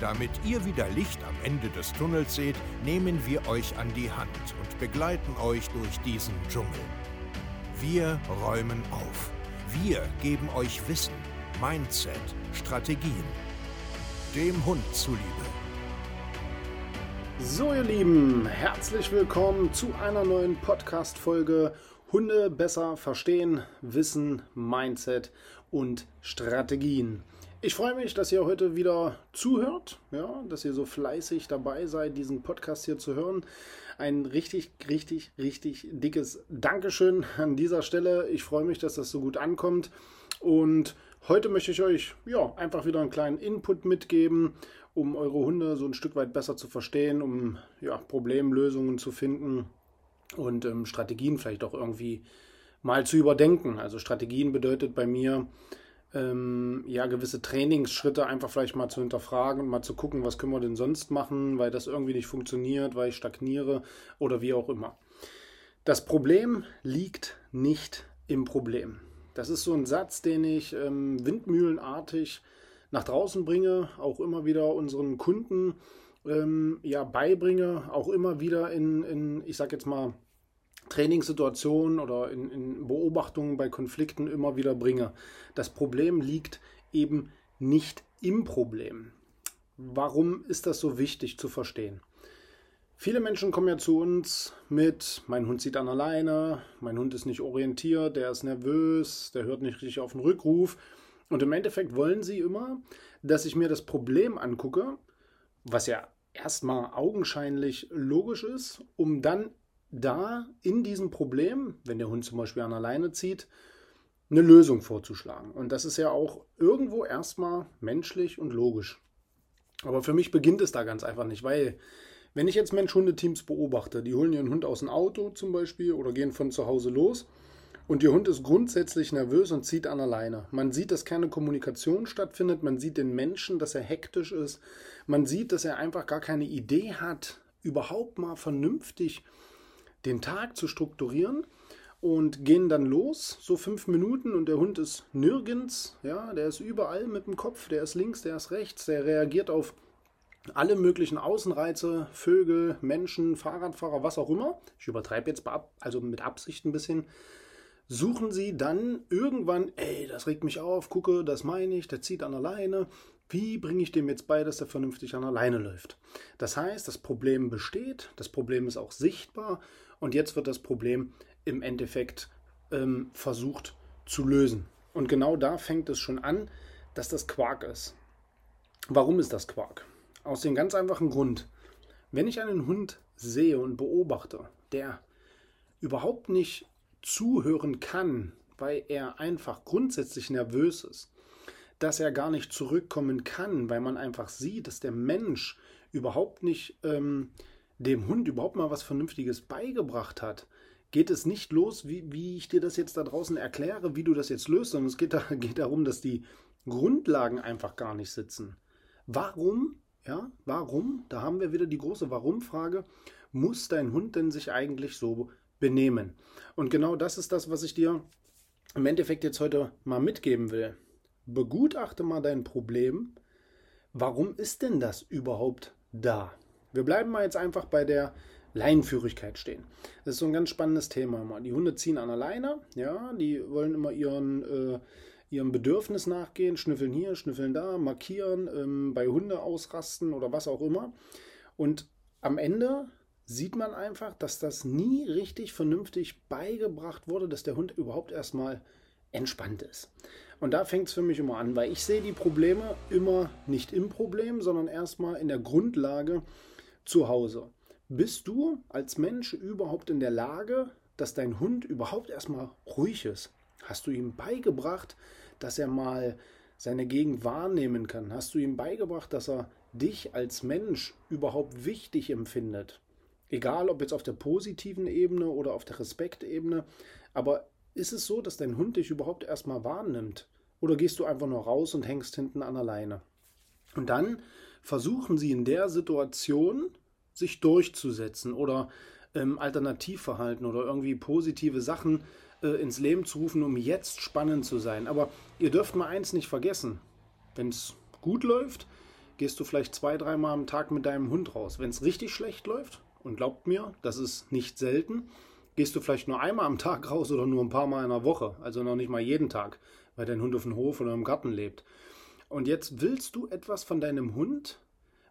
Damit ihr wieder Licht am Ende des Tunnels seht, nehmen wir euch an die Hand und begleiten euch durch diesen Dschungel. Wir räumen auf. Wir geben euch Wissen, Mindset, Strategien. Dem Hund zuliebe. So, ihr Lieben, herzlich willkommen zu einer neuen Podcast-Folge Hunde besser verstehen, Wissen, Mindset und Strategien. Ich freue mich, dass ihr heute wieder zuhört, ja, dass ihr so fleißig dabei seid, diesen Podcast hier zu hören. Ein richtig, richtig, richtig dickes Dankeschön an dieser Stelle. Ich freue mich, dass das so gut ankommt. Und heute möchte ich euch ja, einfach wieder einen kleinen Input mitgeben, um eure Hunde so ein Stück weit besser zu verstehen, um ja, Problemlösungen zu finden und ähm, Strategien vielleicht auch irgendwie mal zu überdenken. Also Strategien bedeutet bei mir, ähm, ja, gewisse Trainingsschritte einfach vielleicht mal zu hinterfragen und mal zu gucken, was können wir denn sonst machen, weil das irgendwie nicht funktioniert, weil ich stagniere oder wie auch immer. Das Problem liegt nicht im Problem. Das ist so ein Satz, den ich ähm, windmühlenartig nach draußen bringe, auch immer wieder unseren Kunden ähm, ja, beibringe, auch immer wieder in, in ich sag jetzt mal, Trainingssituationen oder in, in Beobachtungen bei Konflikten immer wieder bringe. Das Problem liegt eben nicht im Problem. Warum ist das so wichtig zu verstehen? Viele Menschen kommen ja zu uns mit, mein Hund zieht an alleine, mein Hund ist nicht orientiert, der ist nervös, der hört nicht richtig auf den Rückruf. Und im Endeffekt wollen sie immer, dass ich mir das Problem angucke, was ja erstmal augenscheinlich logisch ist, um dann da in diesem Problem, wenn der Hund zum Beispiel an alleine zieht, eine Lösung vorzuschlagen. Und das ist ja auch irgendwo erstmal menschlich und logisch. Aber für mich beginnt es da ganz einfach nicht, weil wenn ich jetzt Mensch-Hunde-Teams beobachte, die holen ihren Hund aus dem Auto zum Beispiel oder gehen von zu Hause los und ihr Hund ist grundsätzlich nervös und zieht an alleine. Man sieht, dass keine Kommunikation stattfindet, man sieht den Menschen, dass er hektisch ist, man sieht, dass er einfach gar keine Idee hat, überhaupt mal vernünftig den Tag zu strukturieren und gehen dann los, so fünf Minuten und der Hund ist nirgends, ja, der ist überall mit dem Kopf, der ist links, der ist rechts, der reagiert auf alle möglichen Außenreize, Vögel, Menschen, Fahrradfahrer, was auch immer. Ich übertreibe jetzt also mit Absicht ein bisschen. Suchen Sie dann irgendwann, ey, das regt mich auf, gucke, das meine ich, der zieht an alleine. Wie bringe ich dem jetzt bei, dass er vernünftig an alleine läuft? Das heißt, das Problem besteht, das Problem ist auch sichtbar und jetzt wird das Problem im Endeffekt ähm, versucht zu lösen. Und genau da fängt es schon an, dass das Quark ist. Warum ist das Quark? Aus dem ganz einfachen Grund, wenn ich einen Hund sehe und beobachte, der überhaupt nicht zuhören kann, weil er einfach grundsätzlich nervös ist, dass er gar nicht zurückkommen kann, weil man einfach sieht, dass der Mensch überhaupt nicht ähm, dem Hund überhaupt mal was Vernünftiges beigebracht hat, geht es nicht los, wie, wie ich dir das jetzt da draußen erkläre, wie du das jetzt löst, sondern es geht, da, geht darum, dass die Grundlagen einfach gar nicht sitzen. Warum, ja, warum, da haben wir wieder die große Warum-Frage, muss dein Hund denn sich eigentlich so benehmen? Und genau das ist das, was ich dir im Endeffekt jetzt heute mal mitgeben will. Begutachte mal dein Problem. Warum ist denn das überhaupt da? Wir bleiben mal jetzt einfach bei der Leinenführigkeit stehen. Das ist so ein ganz spannendes Thema. Die Hunde ziehen an der Leine, ja, die wollen immer ihren, äh, ihrem Bedürfnis nachgehen, schnüffeln hier, schnüffeln da, markieren, ähm, bei Hunde ausrasten oder was auch immer. Und am Ende sieht man einfach, dass das nie richtig vernünftig beigebracht wurde, dass der Hund überhaupt erstmal entspannt ist. Und da fängt es für mich immer an, weil ich sehe die Probleme immer nicht im Problem, sondern erstmal in der Grundlage, zu Hause. Bist du als Mensch überhaupt in der Lage, dass dein Hund überhaupt erstmal ruhig ist? Hast du ihm beigebracht, dass er mal seine Gegend wahrnehmen kann? Hast du ihm beigebracht, dass er dich als Mensch überhaupt wichtig empfindet? Egal, ob jetzt auf der positiven Ebene oder auf der Respektebene. Aber ist es so, dass dein Hund dich überhaupt erstmal wahrnimmt? Oder gehst du einfach nur raus und hängst hinten an der Leine? Und dann versuchen sie in der Situation sich durchzusetzen oder ähm, Alternativverhalten oder irgendwie positive Sachen äh, ins Leben zu rufen, um jetzt spannend zu sein. Aber ihr dürft mal eins nicht vergessen. Wenn es gut läuft, gehst du vielleicht zwei, dreimal am Tag mit deinem Hund raus. Wenn es richtig schlecht läuft, und glaubt mir, das ist nicht selten, gehst du vielleicht nur einmal am Tag raus oder nur ein paar Mal in der Woche, also noch nicht mal jeden Tag, weil dein Hund auf dem Hof oder im Garten lebt. Und jetzt willst du etwas von deinem Hund,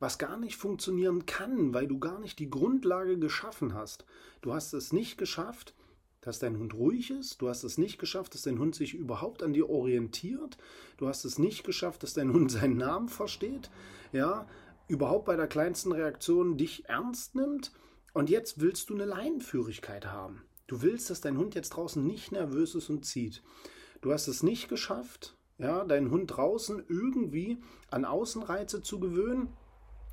was gar nicht funktionieren kann, weil du gar nicht die Grundlage geschaffen hast. Du hast es nicht geschafft, dass dein Hund ruhig ist. Du hast es nicht geschafft, dass dein Hund sich überhaupt an dir orientiert. Du hast es nicht geschafft, dass dein Hund seinen Namen versteht. Ja, überhaupt bei der kleinsten Reaktion dich ernst nimmt. Und jetzt willst du eine Leinenführigkeit haben. Du willst, dass dein Hund jetzt draußen nicht nervös ist und zieht. Du hast es nicht geschafft, ja, deinen Hund draußen irgendwie an Außenreize zu gewöhnen.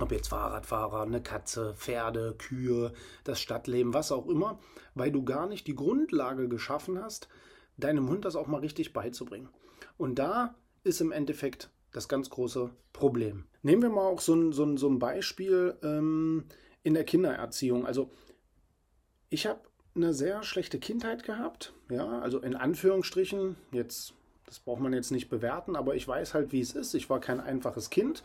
Ob jetzt Fahrradfahrer, eine Katze, Pferde, Kühe, das Stadtleben, was auch immer, weil du gar nicht die Grundlage geschaffen hast, deinem Hund das auch mal richtig beizubringen. Und da ist im Endeffekt das ganz große Problem. Nehmen wir mal auch so ein, so ein, so ein Beispiel ähm, in der Kindererziehung. Also ich habe eine sehr schlechte Kindheit gehabt, ja, also in Anführungsstrichen, jetzt das braucht man jetzt nicht bewerten, aber ich weiß halt, wie es ist. Ich war kein einfaches Kind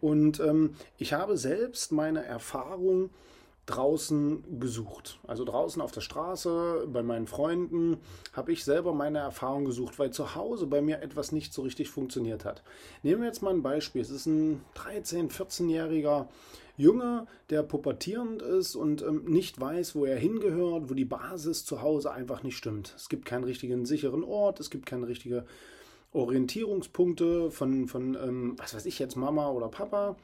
und ähm, ich habe selbst meine Erfahrung draußen gesucht. Also draußen auf der Straße, bei meinen Freunden, habe ich selber meine Erfahrung gesucht, weil zu Hause bei mir etwas nicht so richtig funktioniert hat. Nehmen wir jetzt mal ein Beispiel. Es ist ein 13-, 14-jähriger Junge, der pubertierend ist und ähm, nicht weiß, wo er hingehört, wo die Basis zu Hause einfach nicht stimmt. Es gibt keinen richtigen sicheren Ort, es gibt keine richtige Orientierungspunkte von, von ähm, was weiß ich jetzt, Mama oder Papa.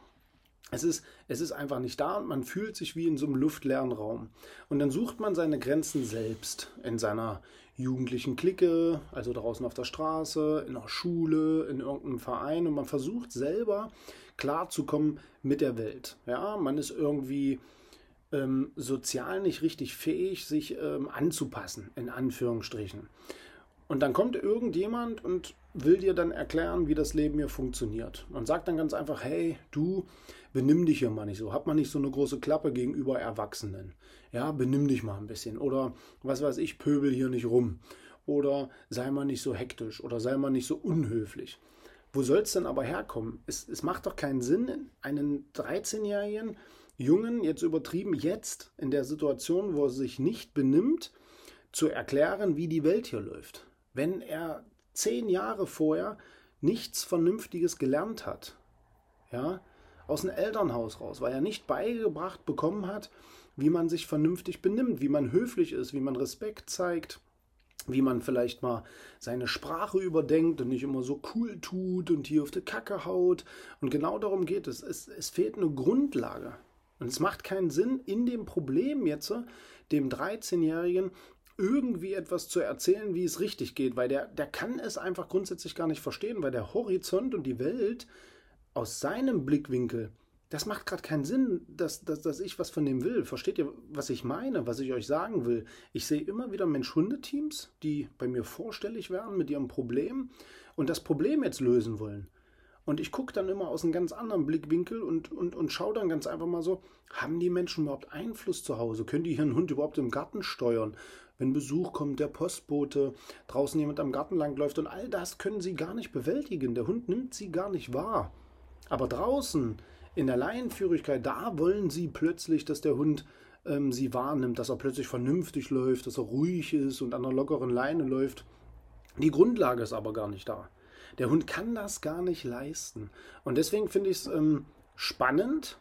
Es ist, es ist einfach nicht da und man fühlt sich wie in so einem luftleeren Raum. Und dann sucht man seine Grenzen selbst in seiner jugendlichen Clique, also draußen auf der Straße, in der Schule, in irgendeinem Verein und man versucht selber klarzukommen mit der Welt. Ja, man ist irgendwie ähm, sozial nicht richtig fähig, sich ähm, anzupassen, in Anführungsstrichen. Und dann kommt irgendjemand und will dir dann erklären, wie das Leben hier funktioniert. Und sagt dann ganz einfach, hey, du, benimm dich hier mal nicht so. Hab mal nicht so eine große Klappe gegenüber Erwachsenen. Ja, benimm dich mal ein bisschen. Oder was weiß ich, pöbel hier nicht rum. Oder sei mal nicht so hektisch. Oder sei mal nicht so unhöflich. Wo soll es denn aber herkommen? Es, es macht doch keinen Sinn, einen 13-jährigen Jungen, jetzt übertrieben, jetzt in der Situation, wo er sich nicht benimmt, zu erklären, wie die Welt hier läuft. Wenn er zehn Jahre vorher nichts Vernünftiges gelernt hat, ja, aus dem Elternhaus raus, weil er nicht beigebracht bekommen hat, wie man sich vernünftig benimmt, wie man höflich ist, wie man Respekt zeigt, wie man vielleicht mal seine Sprache überdenkt und nicht immer so cool tut und hier auf die Kacke haut. Und genau darum geht es. Es, es fehlt eine Grundlage. Und es macht keinen Sinn, in dem Problem jetzt dem 13-Jährigen irgendwie etwas zu erzählen, wie es richtig geht, weil der, der kann es einfach grundsätzlich gar nicht verstehen, weil der Horizont und die Welt aus seinem Blickwinkel, das macht gerade keinen Sinn, dass, dass, dass ich was von dem will. Versteht ihr, was ich meine, was ich euch sagen will? Ich sehe immer wieder Mensch-Hunde-Teams, die bei mir vorstellig werden mit ihrem Problem und das Problem jetzt lösen wollen. Und ich gucke dann immer aus einem ganz anderen Blickwinkel und, und, und schaue dann ganz einfach mal so, haben die Menschen überhaupt Einfluss zu Hause? Können die ihren Hund überhaupt im Garten steuern? Wenn Besuch kommt, der Postbote, draußen jemand am Garten langläuft und all das können sie gar nicht bewältigen. Der Hund nimmt sie gar nicht wahr. Aber draußen in der Laienführigkeit, da wollen sie plötzlich, dass der Hund ähm, sie wahrnimmt, dass er plötzlich vernünftig läuft, dass er ruhig ist und an einer lockeren Leine läuft. Die Grundlage ist aber gar nicht da. Der Hund kann das gar nicht leisten. Und deswegen finde ich es ähm, spannend,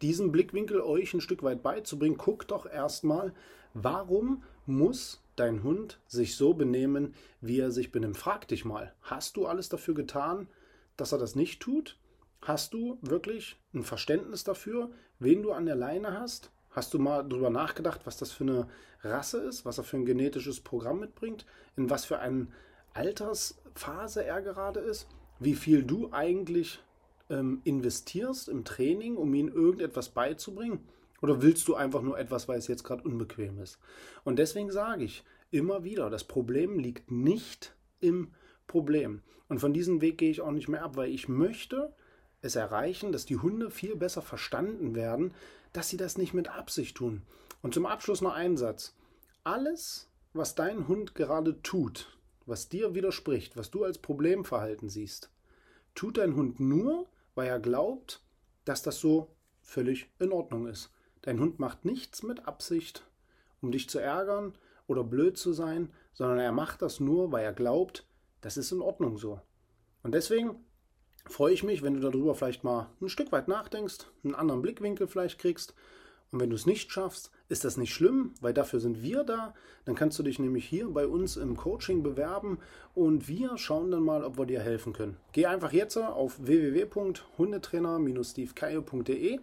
diesen Blickwinkel euch ein Stück weit beizubringen. Guckt doch erstmal, warum muss dein Hund sich so benehmen, wie er sich benimmt? Frag dich mal, hast du alles dafür getan, dass er das nicht tut? Hast du wirklich ein Verständnis dafür, wen du an der Leine hast? Hast du mal darüber nachgedacht, was das für eine Rasse ist, was er für ein genetisches Programm mitbringt, in was für eine Altersphase er gerade ist, wie viel du eigentlich ähm, investierst im Training, um ihm irgendetwas beizubringen? Oder willst du einfach nur etwas, weil es jetzt gerade unbequem ist? Und deswegen sage ich immer wieder, das Problem liegt nicht im Problem. Und von diesem Weg gehe ich auch nicht mehr ab, weil ich möchte es erreichen, dass die Hunde viel besser verstanden werden, dass sie das nicht mit Absicht tun. Und zum Abschluss noch ein Satz. Alles, was dein Hund gerade tut, was dir widerspricht, was du als Problemverhalten siehst, tut dein Hund nur, weil er glaubt, dass das so völlig in Ordnung ist. Dein Hund macht nichts mit Absicht, um dich zu ärgern oder blöd zu sein, sondern er macht das nur, weil er glaubt, das ist in Ordnung so. Und deswegen freue ich mich, wenn du darüber vielleicht mal ein Stück weit nachdenkst, einen anderen Blickwinkel vielleicht kriegst. Und wenn du es nicht schaffst, ist das nicht schlimm, weil dafür sind wir da. Dann kannst du dich nämlich hier bei uns im Coaching bewerben und wir schauen dann mal, ob wir dir helfen können. Geh einfach jetzt auf www.hundetrainer-stevekaye.de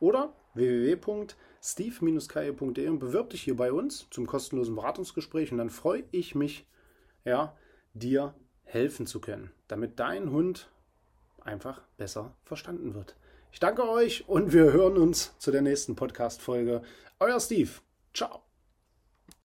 oder www.steve-kaye.de und bewirb dich hier bei uns zum kostenlosen Beratungsgesträch und dann freue ich mich, ja, dir helfen zu können, damit dein Hund einfach besser verstanden wird. Ich danke euch und wir hören uns zu der nächsten Podcast-Folge. Euer Steve. Ciao.